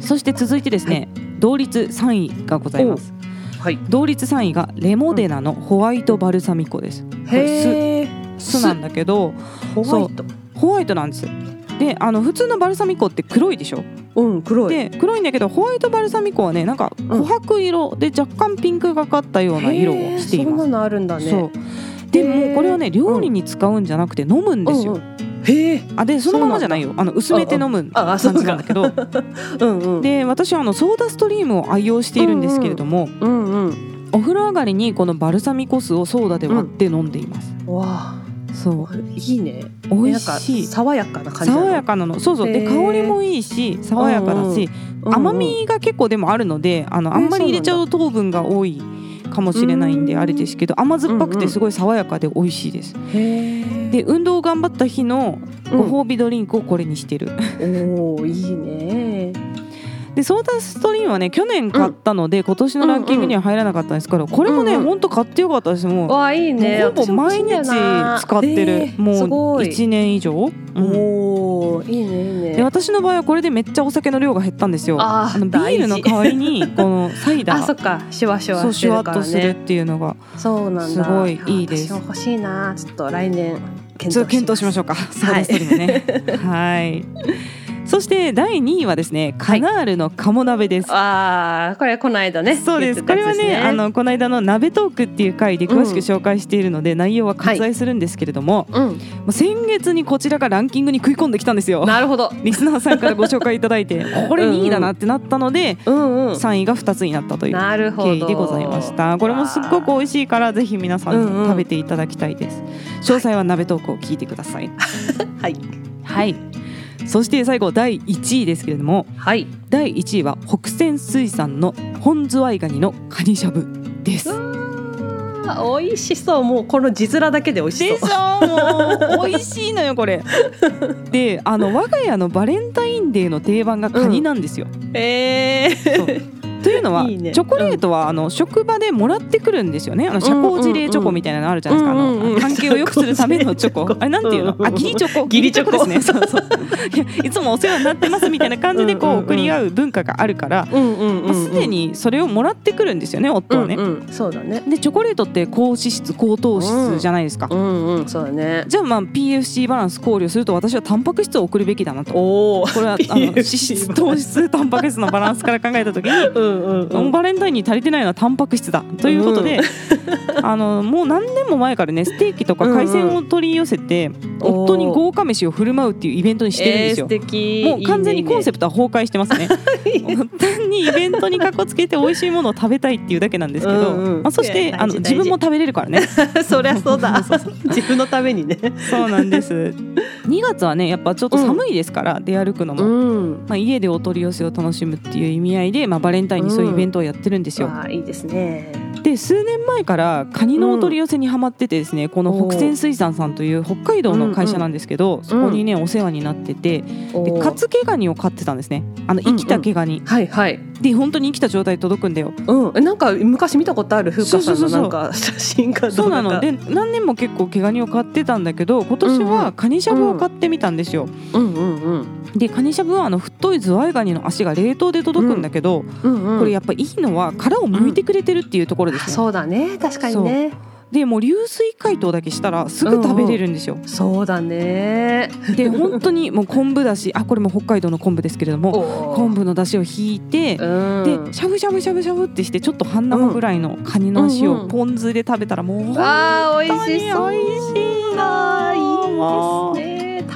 そして続いてですね、同率3位がございます。はい。同率3位がレモデナのホワイトバルサミコです、酢なんだけどホワイトホワイトなんですであの普通のバルサミコって黒いでしょ？うん黒い。で黒いんだけどホワイトバルサミコはねなんか琥珀色。で若干ピンクがかったような色をしています。そんなのあるんだね。でもこれはね料理に使うんじゃなくて飲むんですよ、うんうんへえあでそのままじゃないよ。あの薄めて飲む感じなんだけど。うんうん。で私はあのソーダストリームを愛用しているんですけれども、うんうんお風呂上がりにこのバルサミコ酢をソーダで割って飲んでいます、わあそう。いいね。美味しい。爽やかな感じ爽やかなの。そうそう。で香りもいいし爽やかだし、うんうん甘みが結構でもあるのであのあんまり入れちゃうと糖分が多いかもしれないんでうんあれですけど甘酸っぱくてすごい爽やかで美味しいです。へえで運動頑張った日のご褒美ドリンクをこれにしてる、おおいいねでソーダストリームはね去年買ったので、今年のランキングには入らなかったんです。けどこれもね、うんうんほんと買ってよかったです。もうわあいいね。ほぼ毎日使ってる、私もすもうごい。1年以上、うん。おおいいねいいでね私の場合はこれでめっちゃお酒の量が減ったんですよ。あーのビールの代わりにこのサイダ あそっーか。シュワシュそうシュワッワしてるからねとするっていうのが。そうなんだ。すごいいいです。私も欲しいな。ちょっと来年検ちょっと討検討しましょうか。ソーダストリームね。はいそして第2位はですねカナールの鴨鍋です、ああこれこの間ねそうです。これはねあのこの間の鍋トークっていう回で詳しくうん紹介しているので、内容は割愛するんですけれども、うん。もう先月にこちらがランキングに食い込んできたんですよ。なるほど。リスナーさんからご紹介いただいて これ2位だなってなったので、うんうん。3位が2つになったという経緯でございました。これもすっごく美味しいからぜひ皆さん。食べていただきたいです、詳細は鍋トークを聞いてください。はい。はいそして最後第1位ですけれどもはい。第1位は北泉水産の本ズワイガニのカニしゃぶです。あ美味しそう。もうこの字面だけで美味しでそう。もう美味しいのよこれ。であの我が家のバレンタインデーの定番がカニなんですよ、えー、というのはね。チョコレートはあの職場でもらってくるんですよね。あの社交辞令チョコみたいなのあるじゃないですか、うんうんうん。あの関係を良くするためのチョコ。あれなんていうの？あギリチョコ？ギリチョコ。ですね。そうそう。いつもお世話になってますみたいな感じでこう送り合う文化があるからうんうんうん、うん、まあすでにそれをもらってくるんですよね夫はね、うんうん、そうだね。でチョコレートって高脂質高糖質じゃないですか、うん。うんそうだね。じゃあまあ PFC バランス考慮すると私はタンパク質を送るべきだなと。おおこれはあの脂質糖質タンパク質のバランスから考えた時にうんうんうんバレンタインに足りてないのはタンパク質だ。ということで、あのもう何年も前からねステーキとか海鮮を取り寄せて、おー夫に豪華飯を振る舞うっていうイベントにしてるんですよ。えー、もう完全にコンセププトは崩壊してますね。単にイベントにかこつけて美味しいものを食べたいっていうだけなんですけど、うんうんまあ、そしてあの自分も食べれるからね。ト そりゃそうだ 自分のためにねそうなんです。2月はねやっぱちょっと寒いですから、出歩くのも。んまあ、家でお取り寄せを楽しむっていう意味合いで、まあ、バレンタインにそういうイベントをやってるんですよ。わあいいですねで数年前からカニのお取り寄せにハマっててですね、この北泉水産さんという北海道の会社なんですけど、そこにねお世話になっててでカツ毛ガニを飼ってたんですね。あの生きた毛ガニ、はいはいで本当に生きた状態で届くんだよ。うん。えなんか昔見たことある？風花さんのなんか写真かそうなの。でで何年も結構毛ガニを飼ってたんだけど今年はカニしゃぶを買ってみたんですよ、うんうんうん。でカニしゃぶはあの太いズワイガニの足が冷凍で届くんだけど、うんうんこれやっぱいいのは殻を剥いてくれてるっていうところですね、そうだね。確かにねでもう流水解凍だけしたらすぐ食べれるんですよ、そうだね。で本当にもう昆布だしあこれも北海道の昆布ですけれども昆布の出汁を引いて、うん。でしゃぶしゃぶしゃぶしゃぶってしてちょっと半生ぐらいのカニの足をうんうん。ポン酢で食べたらもう本あー美味しそう。美味しい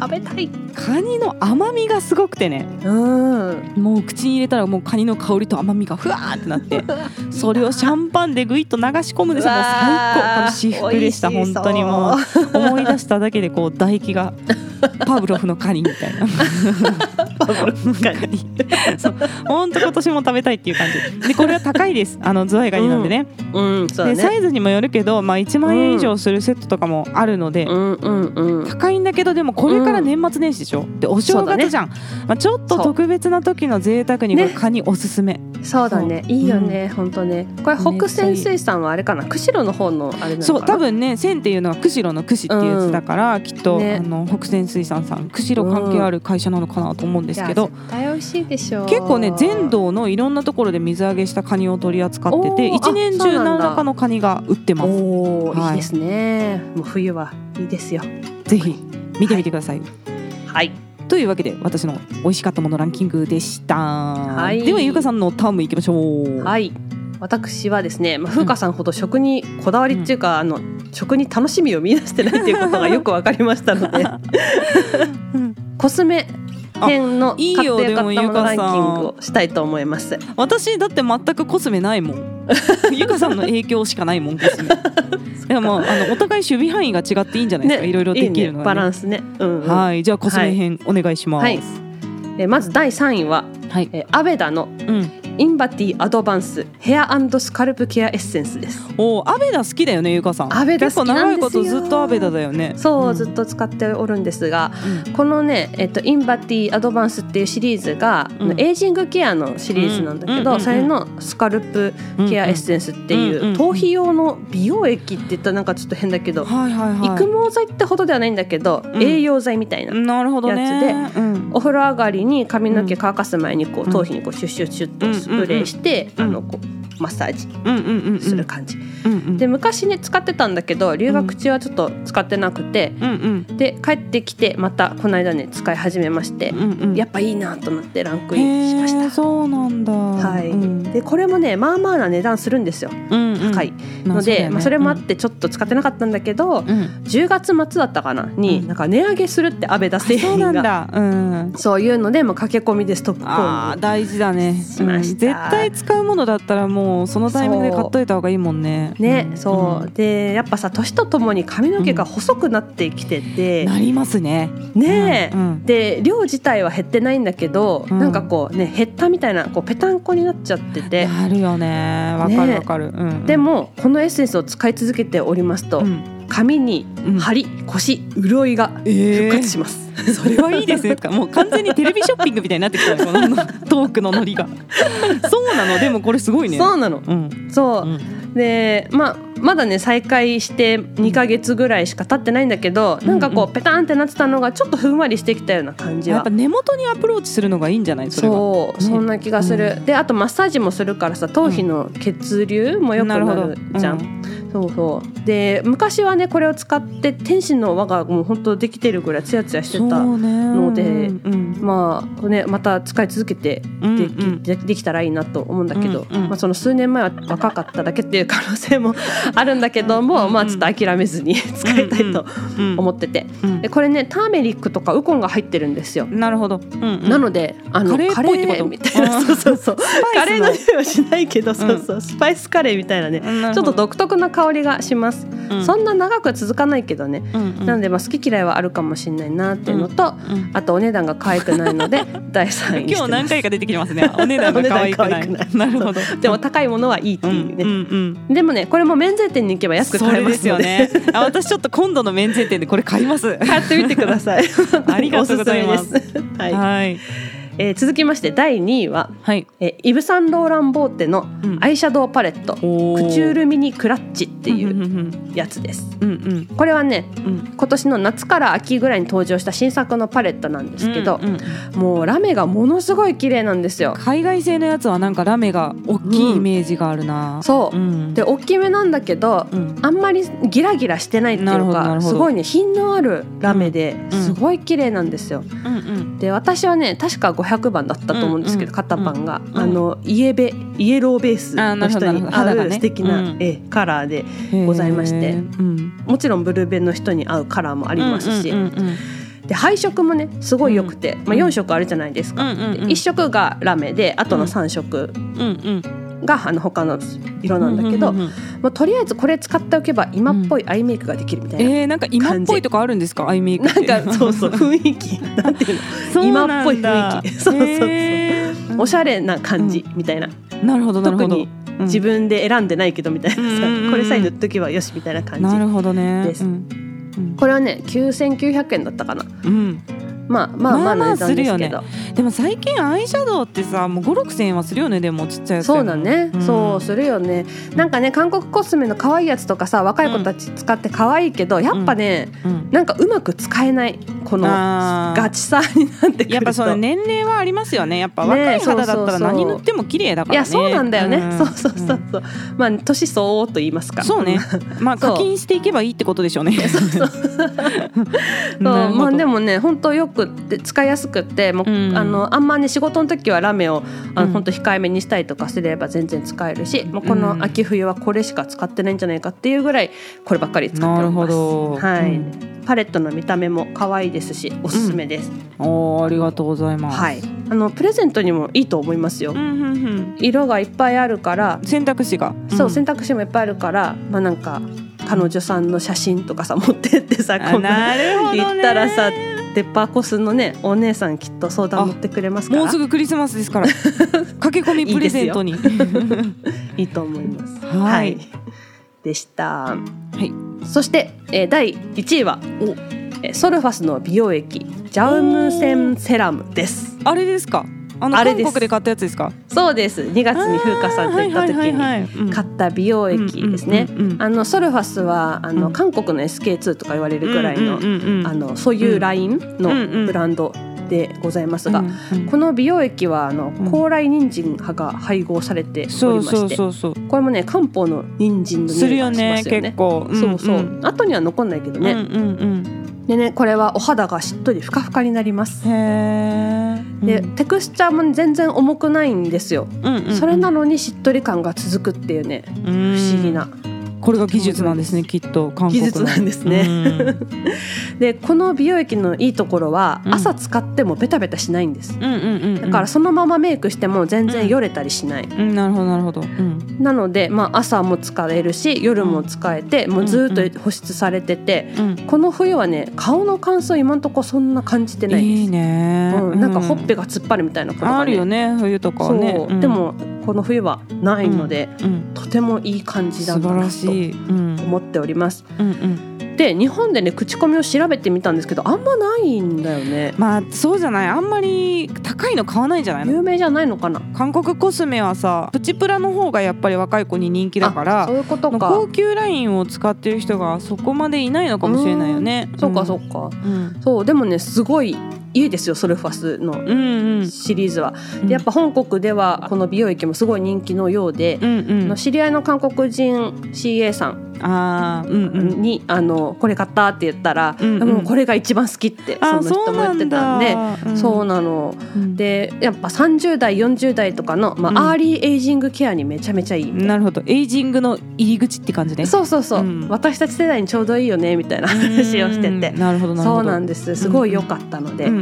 食べたい。カニの甘みがすごくてね。うん。もう口に入れたらもうカニの香りと甘みがふわーってなって。それをシャンパンでぐいっと流し込むんですよもう最高。これ至福でした本当にもう。思い出しただけでこう唾液がパブロフのカニみたいな。パブロフのカニ。そう。本当今年も食べたいっていう感じ。でこれは高いです。あのズワイガニなんでね,、うん。そうだでサねイズにもよるけど、まあ、1万円以上するセットとかもあるので、うん。うんうん。高いんだけどでもこれから年末年始でしょ、でお正月じゃん、まあ、ちょっと特別な時の贅沢にカニおすすめ、そうだね。いいよね本当ね。これ北泉水産はあれかな？釧路の方のあれなのかな？そう。多分ね線っていうのは釧路の串っていうやつだから、きっと、ね。あの北泉水産さん釧路関係ある会社なのかなと思うんですけど、いや絶対美味しいでしょう。結構ね全道のいろんなところで水揚げしたカニを取り扱ってて一年中何らかのカニが売ってます。はい。い、いですね。もう冬はいいですよ。ぜひ見てみてください、はい。というわけで私の美味しかったものランキングでした、い。ではゆかさんのタームいきましょう。はい。私はですね、まあ、風花さんほど食にこだわりっていうか、あの食に楽しみを見出してないっていうことがよくわかりましたので。うん。コスメ編のいい買ってよかったものランキングをしたいと思います。私だって全くコスメないもん。ゆかさんの影響しかないもんコスメ。でもあのお互い守備範囲が違っていいんじゃないですか、いろいろできるのいいね、は、バねランスね。うんうん。はい。じゃあコスメ編お願いします。はい。えーまず第3位は、はい、えーアベダのうん、インバティアドバンスヘアスカルプケアエッセンスです。おアベダ好きだよねゆかさん。アベダ好きな長いことずっとアベダだよね。そう、んずっと使っておるんですが、うん。このね、えっと、インバティアドバンスっていうシリーズが、うん。エイジングケアのシリーズなんだけど、うんそれのスカルプケアエッセンスっていう、頭皮用の美容液って言ったらなんかちょっと変だけど、はいはいはい。育毛剤ってほどではないんだけど、うん。栄養剤みたいな。なるほどね。やつうん。お風呂上がりに髪の毛乾かす前にこう頭皮にこうシュッシュッシュッとスプレーして、うんあのこうマッサージする感じ、で昔ね使ってたんだけど留学中はちょっと使ってなくて、うんうん。で帰ってきてまたこの間ね使い始めまして、うんうん。やっぱいいなとなってランクインしました。そうなんだ。はい、うん。でこれもねまあまあな値段するんですよ。うんうん。高い、まあので、うだよね。まあ、それもあってちょっと使ってなかったんだけど、うん。うん10月末だったかな？に、うん。なんか値上げするってアベダ製そう品がなんだ。うん。そういうのでもう駆け込みでストップ購入あー大事だね。しました。うん。絶対使うものだったらもうそのタイミングで買っといた方がいいもんねね、んそう、でやっぱさ年とともに髪の毛が細くなってきてて、なりますね。ね。え、うんうん。で量自体は減ってないんだけど、うん。なんかこうね減ったみたいなこうペタンコになっちゃってて、なるよね。わかるわかる、うんでもこのエッセンスを使い続けておりますと、うん髪にうん。張り腰潤いがえ復活します、それはいいですね。もう完全にテレビショッピングみたいになってきたねこのトークのノリが。そうなの？でもこれすごいね。そうなの。うん。そう、うん。でまあまだね再開して2ヶ月ぐらいしか経ってないんだけど、なんかこうんうペタンってなってたのがちょっとふんわりしてきたような感じは。やっぱ根元にアプローチするのがいいんじゃない？そう、ね。そんな気がする、うであとマッサージもするからさ頭皮の血流も良くななるほど。るじゃん、そうそう。で昔はねこれを使って天使の輪がもう本当できてるぐらいツヤツヤしてたのでうんまあねまた使い続けてうんで,、うん。でできたらいいなと思うんだけど、うんうん。まあ、その数年前は若かっただけっていう可能性も あるんだけども、まあちょっと諦めずに 使いたいとうん思ってて、うん。でこれねターメリックとかウコンが入ってるんですよ。なるほど、うんうん。なのであのカレーみたいな。そうそうそう。カレーのの匂いはしないけど、そうそう。スパイスカレーみたいなね。ちょっと独特な香りがします、そんな長くは続かないけどね、なのでまあ好き嫌いはあるかもしれないなっていうのと、うんあとお値段が可愛くないので 第3位今日何回か出てきてますね。お値段が可愛くない。ない。なるほど。でも高いものはいいってうんいうね、うんうんでもねこれも免税店に行けば安く買えますよね。あ私ちょっと今度の免税店でこれ買います。買ってみてください。ありがとうございます、はい。はいえー続きまして第2位は、はい。えーイヴ・サンローラン・ボーテのうん。アイシャドウパレット、おー。クチュールミニクラッチっていうんううんやつです。うんうん。これはねうん。今年の夏から秋ぐらいに登場した新作のパレットなんですけどうん、うんもうラメがものすごい綺麗なんですよ。海外製のやつはなんかラメが大きいイメージがあるな、そう、ん。で大きめなんだけど、うん。あんまりギラギラしてないっていうかすごいね品のあるラメでうん。すごい綺麗なんですよ。うんうん。で私はね確か500番だったと思うんですけど、型番が、うんあのイエベイエローベースの人に合う素敵な、うん。えカラーでございまして。もちろんブルベの人に合うカラーもありますし、でで配色もねすごい良くて、まあ、4色あるじゃないですか、うんうんうん。1色がラメであとの3色があの他の色なんだけど、まあ、とりあえずこれ使っておけば今っぽいアイメイクができるみたいな。えー、なんか今っぽいとかあるんですか？アイメイクなんかそうそう 雰囲気。なんていうそう今っぽい雰囲気。そうそうそうおしゃれな感じみたいな、なるほどなるほど。特にうん。自分で選んでないけどみたいな。これさえ塗っとけばよしみたいな感じなるほどね。です。これはね9900円だったかな。うんまあまあままあまあするど、でも最近アイシャドウってさもう5 6千円はするよねでもちっちゃいやつそうだね、ん。そうするよね。なんかね韓国コスメの可愛いやつとかさ若い子たち使って可愛いけど、やっぱね、うん。なんかうまく使えないこのガチさになってくるとやっぱその年齢はありますよね。やっぱね若い肌だったらそうそうそう。何塗っても綺麗だからね。いやそうなんだよね、ん。そうそうそうそう。まあ年相応と言いますか。そうね。まあそう。課金していけばいいってことでしょうね。そう。まあでもね本当よくって使いやすくってもう、うん。あのあんまね仕事の時はラメをあの、うん。本当控えめにしたりとかすれば全然使えるしもうこのうん。秋冬はこれしか使ってないんじゃないかっていうぐらいこればっかり使っております。ど。はい、うん。パレットの見た目も可愛いですしおすすめです。おーありがとうございます。はい、あのプレゼントにもいいと思いますよ。うん。うんうん。色がいっぱいあるから、選択肢が。そう選択択肢もいっぱいあるから、まあなんか彼女さんの写真とかさ持ってってさこんななるほどね。言ったらさデパコスのねお姉さんきっと相談乗ってくれますから。もうすぐクリスマスですから。駆け込みプレゼントに。いいと思います。はい。でした。はい。そして、えー、第1位はえーソルファスの美容液ジャウムセンセラムです。あれですか？あのあれです。韓国で買ったやつですか？そうです。2月に風花さんと行った時にに買った美容液ですね。あのソルファスはあの、うん。韓国の SK2 とか言われるぐらいの、ああのそういうラインのブランドでございますが、この美容液はあのうん。高麗人参葉が配合されておりそうそうまして、これもね漢方の人参の匂いがしますよね。結構。そうそう、ん後には残んないけどね、うんうんうんでねこれはお肌がしっとりふかふかになります。へえで、テクスチャーも全然重くないんですよ、うんうんうん。それなのにしっとり感が続くっていうね。不不思議なこれが技術なんですねきっと韓国の。技術なんですね。でこの美容液のいいところはうん。朝使ってもベタベタしないんです、うんうんうんうん。だからそのままメイクしても全然よれたりしない、うんなるほどなるほど。うん。なので、まあ、朝も使えるし夜も使えて、もうずっと保湿されてて、うん。この冬はね顔の乾燥今んとこそんな感じてないです。いいね。うん、なんかほっぺがが突っ張るみたいなことが、ね、あるよね冬とかはね。でもこの冬はないので、うんとてもいい感じだなとらしい。うん。思っております。うんうん。で日本でね口コミを調べてみたんですけどあんまないんだよね。まあそうじゃない。あんまり高いの買わないんじゃないの？有名じゃないのかな？韓国コスメはさプチプラの方がやっぱり若い子に人気だからあそういうことか。高級ラインを使ってる人がそこまでいないのかもしれないよね。そうかん。そうか、うん。そうでもねすごいいいですよソルファスのうんうん。シリーズは。うん。でやっぱ本国ではこの美容液もすごい人気のようで、うんうん。あの知り合いの韓国人 CA さんあーうんうん。に、あのこれ買ったって言ったら、うんうん。もうこれが一番好きってそあの人も言ってたんでうん。そうなの。うん。でやっぱ30代40代とかの、まあうん。アーリーエイジングケアにめちゃめちゃいい。ななるほど。エイジングの入り口って感じね。そうそうそう、うん。私たち世代にちょうどいいよねみたいな話をしてうん。てなるほどなるほど。そうなんです。すごい良かったので、うんうんうん。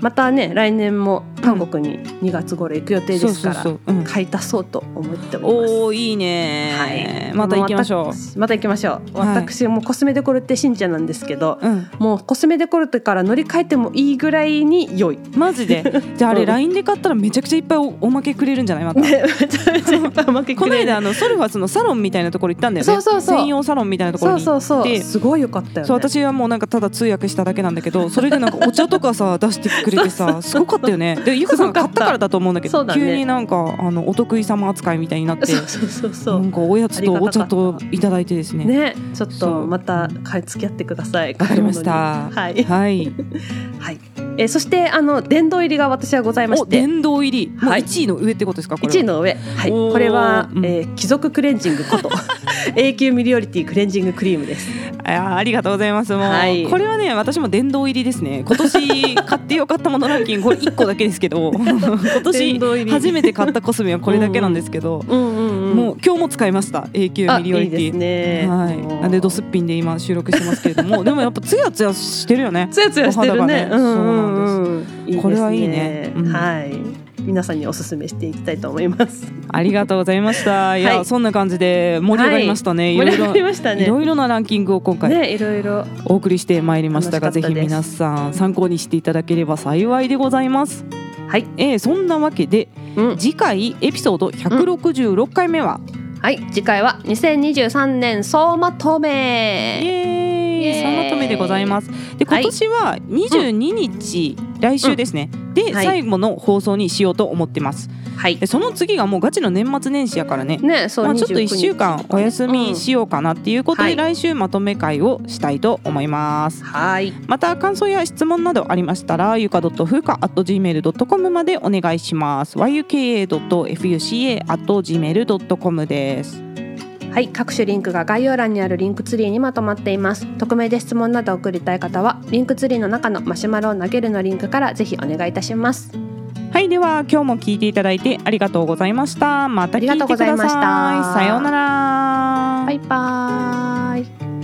またね来年も韓国に2月頃行く予定ですから、買い足そうと思っております。おおいいねはい、また行きましょう。また行きましょう。はい私もコスメデコルテ信者なんですけど、う。うん。もうコスメデコルテから乗り換えてもいいぐらいに良い。マジで？じゃああれうん LINE で買ったらめちゃくちゃいっぱいおおまけくれるんじゃない？また。ね、めちゃめちゃいっぱいうまくこの間あののソルファスのサロンみたいなところ行ったんだよね。そうそうそう専用サロンみたいなところそうに行って。そうそうすごい良かったよね。そう私はもうなんかただ通訳しただけなんだけどそれでなんかお茶とかさ出してくれてさすごかったよね。でゆかさんが買ったからだと思うんだけどね。急になんかあのお得意様扱いみたいになってそうそうそう。なんかおやつとお茶といただいてですね。ね、ちょっとまた買い付き合ってください。わかりました。はい、はい。はい。えーそしてあの殿堂入りが私はございまおして、殿堂入り。はい。1位の上ってことですかこれは。1位の上、はい、これは、うん。えー貴族クレンジングこと。永久ミリオリティクレンジングクリームです。あありがとうございます。もう、はい。これはね私も殿堂入りですね。今年 買ってよかったものランキングこれ1個だけですけど。今殿年初めて買ったコスメはこれだけなんですけど、うんうんうんもう今日も使いました。永久あミリオリティいいですね。はい、なんでドスッピンで今収録してますけれども。でもやっぱツヤツヤしてるよね。つやつやしてるね。うんうんこれはいいね。うん。はい。皆さんにおすすめしていきたいと思います。ありがとうございました。いや、はい。そんな感じで盛り上がりましたね、はい。いろいろね。いろいろなランキングを今回ねいろいろ。お送りしてまいりましたが、たです。ひ皆さん参考にしていただければ幸いでございます。はい。えー、そんなわけでうん。次回エピソード166回目は、はい次回は2023年総まとイめイ。イエーイ。そのまとめでございます。ではい。今年は22日、来週ですね、で、はい。最後の放送にしようと思ってます。はい。でその次がもうガチの年末年始やからね。ねそう、まあ、ちょっと29 1週間お休みしようかなっていうことで、はい。来週まとめ会をしたいと思います。はい。また感想や質問などありましたらゆか .fuka.gmail.com までお願いします。yuka.fuca.gmail.com です。はい各種リンクが概要欄にあるリンクツリーにまとまっています匿名で質問などを送りたい方はリンクツリーの中のマシュマロを投げるのリンクからぜひお願いいたしますはい、では今日も聞いていただいてありがとうございました。また聞いてください。ありがとうございましたさようなら。バイバーイ